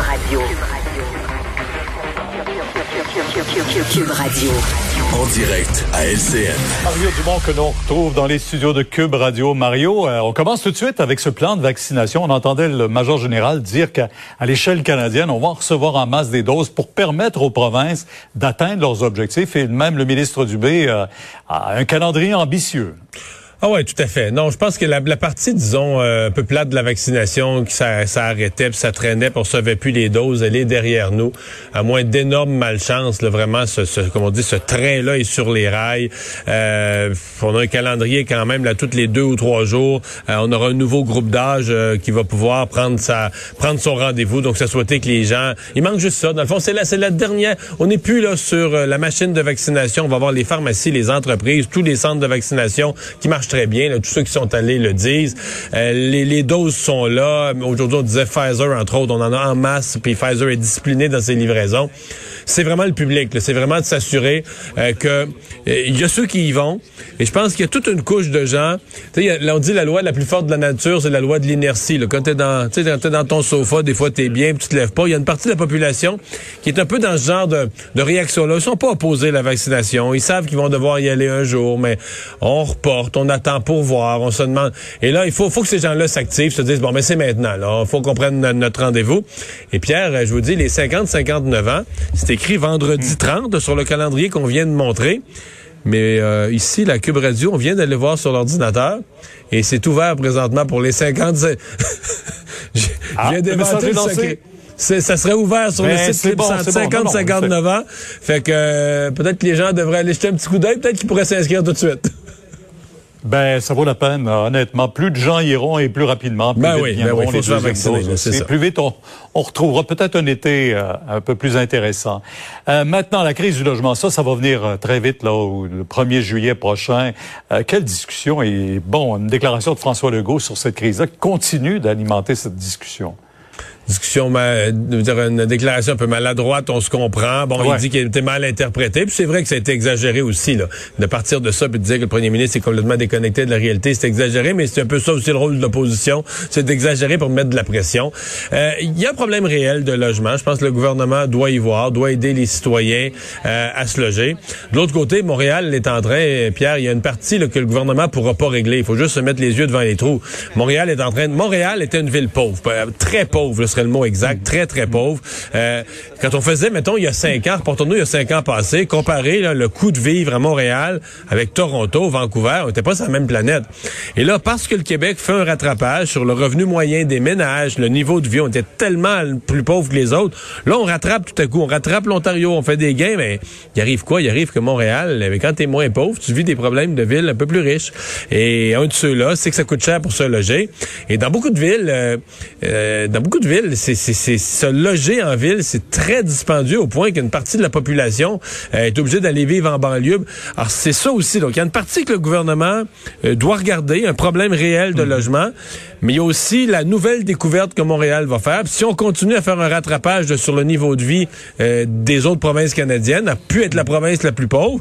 Radio. Cube Radio. En direct à LCN. Mario Dumont que l'on retrouve dans les studios de Cube Radio. Mario, euh, on commence tout de suite avec ce plan de vaccination. On entendait le major général dire qu'à l'échelle canadienne, on va recevoir en masse des doses pour permettre aux provinces d'atteindre leurs objectifs. Et même le ministre Dubé euh, a un calendrier ambitieux. Ah ouais, tout à fait. Non, je pense que la, la partie, disons, euh, peu plate de la vaccination, que ça, ça arrêtait, puis ça traînait, puis on recevait plus les doses, elle est derrière nous. À moins d'énormes malchance, là, vraiment, ce, ce, comme on dit, ce train-là est sur les rails. Euh, on a un calendrier quand même, là, toutes les deux ou trois jours. Euh, on aura un nouveau groupe d'âge euh, qui va pouvoir prendre sa, prendre son rendez-vous. Donc, ça souhaitait que les gens, il manque juste ça. Dans le fond, c'est la, c'est la dernière. On n'est plus là sur la machine de vaccination. On va voir les pharmacies, les entreprises, tous les centres de vaccination qui marchent très bien. tous ceux qui sont allés le disent. Euh, les, doses sont là. Aujourd'hui, on disait Pfizer, entre autres. On en a en masse, puis Pfizer est discipliné dans ses livraisons. C'est vraiment le public. C'est vraiment de s'assurer euh, que euh, il y a ceux qui y vont. Et je pense qu'il y a toute une couche de gens. Tu sais, on dit la loi la plus forte de la nature, c'est la loi de l'inertie. Quand t'es dans, es dans ton sofa, des fois t'es bien, puis tu te lèves pas. Il y a une partie de la population qui est un peu dans ce genre de, de réaction-là. Ils sont pas opposés à la vaccination. Ils savent qu'ils vont devoir y aller un jour, mais on reporte, on attend pour voir, on se demande. Et là, il faut, faut que ces gens-là s'activent, se disent bon, mais c'est maintenant. Là, faut qu'on prenne notre rendez-vous. Et Pierre, je vous dis, les 50-59 ans, c'est écrit vendredi 30 sur le calendrier qu'on vient de montrer. Mais euh, ici, la Cube Radio, on vient d'aller voir sur l'ordinateur et c'est ouvert présentement pour les 50. Je ah, viens ça serait ouvert sur le ben, site bon, 50-59 ans. Fait que euh, peut-être que les gens devraient aller jeter un petit coup d'œil, peut-être qu'ils pourraient s'inscrire tout de suite. Ben, ça vaut la peine, honnêtement. Plus de gens iront et plus rapidement. Plus ben vite oui, ben oui, il faut se faire vacciner. Ça. Plus vite, on, on retrouvera peut-être un été euh, un peu plus intéressant. Euh, maintenant, la crise du logement, ça, ça va venir euh, très vite, là, au, le 1er juillet prochain. quelle discussion et, bon, une déclaration de François Legault sur cette crise-là continue d'alimenter cette discussion? Discussion, dire une déclaration un peu maladroite, on se comprend. Bon, il dit qu'il était mal interprété, puis c'est vrai que ça a été exagéré aussi, là. De partir de ça, puis de dire que le premier ministre est complètement déconnecté de la réalité, c'est exagéré, mais c'est un peu ça aussi le rôle de l'opposition, c'est d'exagérer pour mettre de la pression. Euh, il y a un problème réel de logement. Je pense que le gouvernement doit y voir, doit aider les citoyens euh, à se loger. De l'autre côté, Montréal est en train, Pierre, il y a une partie là, que le gouvernement pourra pas régler. Il faut juste se mettre les yeux devant les trous. Montréal est en train de... Montréal était une ville pauvre, euh, très pauvre, le mot exact, très, très pauvre. Euh, quand on faisait, mettons, il y a cinq ans, reportons-nous il y a cinq ans passés, comparer le coût de vivre à Montréal avec Toronto, Vancouver, on n'était pas sur la même planète. Et là, parce que le Québec fait un rattrapage sur le revenu moyen des ménages, le niveau de vie, on était tellement plus pauvre que les autres. Là, on rattrape tout à coup, on rattrape l'Ontario, on fait des gains, mais il arrive quoi? Il arrive que Montréal, quand t'es moins pauvre, tu vis des problèmes de ville un peu plus riches. Et un de ceux-là, c'est que ça coûte cher pour se loger. Et dans beaucoup de villes, euh, euh, dans beaucoup de villes, c'est c'est se loger en ville, c'est très dispendieux au point qu'une partie de la population euh, est obligée d'aller vivre en banlieue. Alors c'est ça aussi. Donc il y a une partie que le gouvernement euh, doit regarder, un problème réel de mhm. logement, mais il y a aussi la nouvelle découverte que Montréal va faire. si on continue à faire un rattrapage sur le niveau de vie euh, des autres provinces canadiennes, a pu être la province la plus pauvre,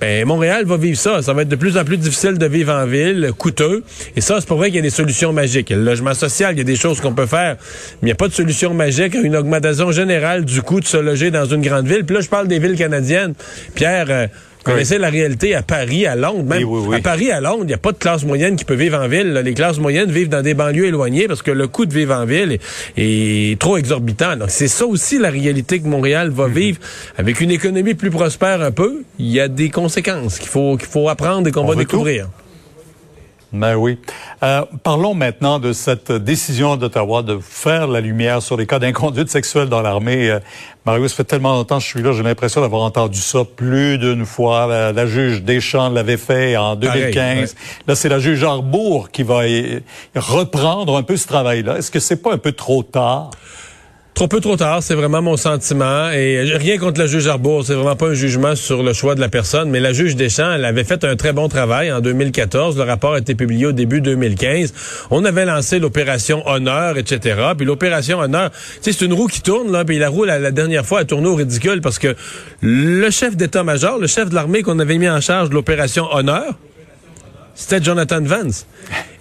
ben Montréal va vivre ça. Ça va être de plus en plus difficile de vivre en ville, coûteux. Et ça, c'est pas vrai qu'il y a des solutions magiques. Il y a le logement social, il y a des choses qu'on peut faire, mais il n'y a pas de solution magique à une augmentation générale du coût de se loger dans une grande ville. Puis là, je parle des villes canadiennes. Pierre, euh, connaissez la réalité à Paris, à Londres, même. À Paris, à Londres, il n'y a pas de classe moyenne qui peut vivre en ville. Les classes moyennes vivent dans des banlieues éloignées parce que le coût de vivre en ville est, trop exorbitant. Donc, c'est ça aussi la réalité que Montréal va mm-hmm. vivre. Avec une économie plus prospère un peu, il y a des conséquences qu'il faut, qu'il faut apprendre et qu'on va découvrir. Ben oui. Euh, parlons maintenant de cette décision d'Ottawa de faire la lumière sur les cas d'inconduite sexuelle dans l'armée. Euh, Mario, ça fait tellement longtemps que je suis là, j'ai l'impression d'avoir entendu ça plus d'une fois. La, juge Deschamps l'avait fait en 2015. Là, c'est la juge Arbour qui va reprendre un peu ce travail-là. Est-ce que c'est pas un peu trop tard? Trop peu trop tard, c'est vraiment mon sentiment. Et rien contre la juge Arbour, c'est vraiment pas un jugement sur le choix de la personne, mais la juge Deschamps, elle avait fait un très bon travail en 2014. Le rapport a été publié au début 2015. On avait lancé l'opération Honneur, etc. Puis l'opération Honneur, c'est une roue qui tourne, là, puis la roue, la, dernière fois, a tourné au ridicule parce que le chef d'état-major, le chef de l'armée qu'on avait mis en charge de l'opération Honneur, c'était Jonathan Vance.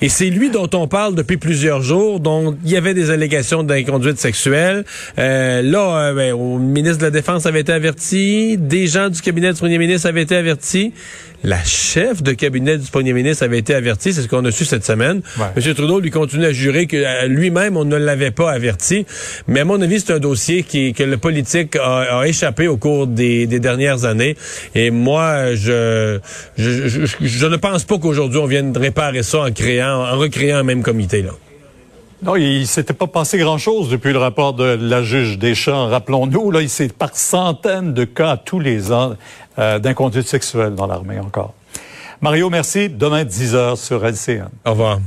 Et c'est lui dont on parle depuis plusieurs jours, dont il y avait des allégations d'inconduite sexuelle. Euh, là, euh, ben, le ministre de la Défense avait été averti, des gens du cabinet du premier ministre avaient été avertis. La chef de cabinet du premier ministre avait été avertie, c'est ce qu'on a su cette semaine. M. Trudeau lui continue à jurer que euh, lui-même, on ne l'avait pas averti. Mais à mon avis, c'est un dossier qui, que le politique a, échappé au cours des, dernières années. Et moi, je, je, ne pense pas qu'aujourd'hui, on vienne réparer ça en créant, en recréant un même comité. Là. Non, il s'était pas passé grand-chose depuis le rapport de la juge Deschamps. Rappelons-nous, là, il s'est par centaines de cas tous les ans euh, d'inconduite sexuelle dans l'armée encore. Mario, merci. Demain, 10 heures sur LCN. Au revoir.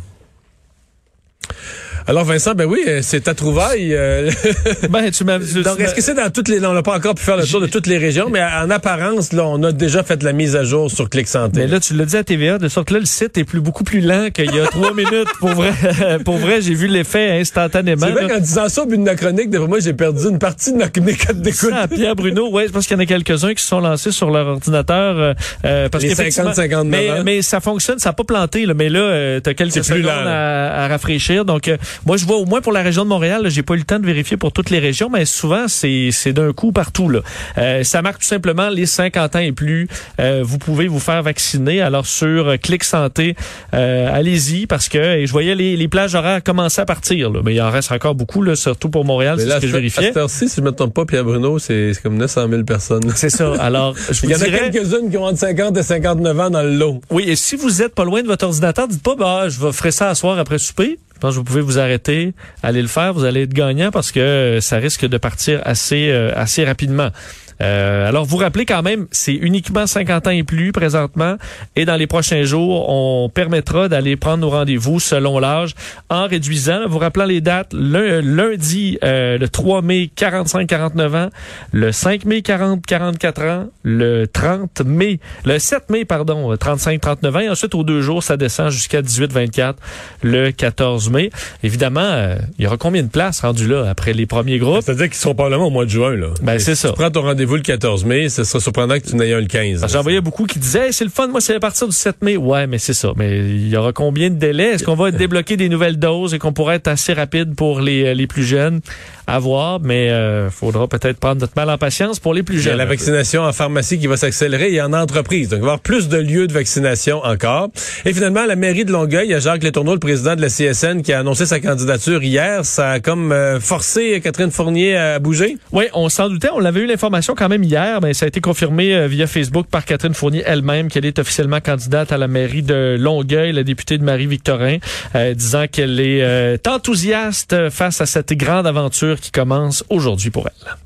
Alors Vincent, ben oui, euh, c'est ta trouvaille. Euh, ben, tu m'as. Donc est-ce que c'est dans toutes les. on n'a pas encore pu faire le tour de toutes les régions, mais en apparence, là, on a déjà fait la mise à jour sur Clic Santé. Mais là, tu l'as dit à TVA, de sorte que là, le site est plus beaucoup plus lent qu'il y a trois minutes. Pour vrai, pour vrai, j'ai vu l'effet instantanément. C'est vrai qu'en disant ça au but de la chronique, de moi, j'ai perdu une partie de ma chronique d'écoute. Pierre Bruno, ouais, je pense qu'il y en a quelques-uns qui se sont lancés sur leur ordinateur. Euh, euh parce les 50, 50 mais, mais ça fonctionne, ça n'a pas planté, là, mais là, tu as quelques secondes à, à, rafraîchir. Donc, moi, je vois au moins pour la région de Montréal, j'ai pas eu le temps de vérifier pour toutes les régions, mais souvent c'est d'un coup partout là. Euh, ça marque tout simplement les 50 ans et plus. Euh, vous pouvez vous faire vacciner. Alors sur euh, Clic Santé, allez-y parce que je voyais les, les plages horaires commencer à partir. Là, mais il en reste encore beaucoup là, surtout pour Montréal. C'est ce que je vérifiais. À si je me trompe pas, Pierre Bruno, c'est comme 900 000 personnes. C'est ça. Alors je vous il y en a quelques-unes qui ont entre 50 et 59 ans dans le lot. Oui, et si vous êtes pas loin de votre ordinateur, dites pas bah je vais ferai ça à soir après souper. Vous pouvez vous arrêter, aller le faire, vous allez être gagnant parce que ça risque de partir assez euh, assez rapidement. Euh, alors, vous rappelez quand même, c'est uniquement 50 ans et plus présentement. Et dans les prochains jours, on permettra d'aller prendre nos rendez-vous selon l'âge en réduisant, vous rappelant les dates, lundi, euh, le 3 mai, 45-49 ans, le 5 mai, 40-44 ans, le 30 mai, le 7 mai, pardon, 35-39 ans. Et ensuite, aux deux jours, ça descend jusqu'à 18-24 le 14 mai. Évidemment, euh, il y aura combien de places rendues là après les premiers groupes? C'est-à-dire qu'ils seront probablement au mois de juin, là. Ben, c'est ça. Tu prends ton rendez-vous le 14 mai. Ce serait surprenant que tu n'aies un le 15. J'en voyais beaucoup qui disaient, c'est le fun, moi, c'est à partir du 7 mai. Ouais, mais c'est ça. Mais il y aura combien de délais? Est-ce qu'on va débloquer des nouvelles doses et qu'on pourrait être assez rapide pour les, euh, les plus jeunes? À voir, mais euh, faudra peut-être prendre notre mal en patience pour les plus jeunes. Il y a la vaccination en pharmacie qui va s'accélérer et en entreprise. Donc, il va y avoir plus de lieux de vaccination encore. Et finalement, la mairie de Longueuil, il y a Jacques Letourneau, le président de la CSN, qui a annoncé sa candidature hier. Ça a comme euh, forcé Catherine Fournier à bouger? Oui, on s'en doutait. On avait eu l'information quand même hier, mais ça a été confirmé euh, via Facebook par Catherine Fournier elle-même qu'elle est officiellement candidate à la mairie de Longueuil, la députée de Marie-Victorin, euh, disant qu'elle est enthousiaste face à cette grande aventure qui commence aujourd'hui pour elle.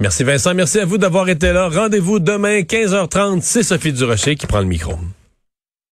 Merci Vincent, merci à vous d'avoir été là. Rendez-vous demain 15h30, c'est Sophie Durocher qui prend le micro.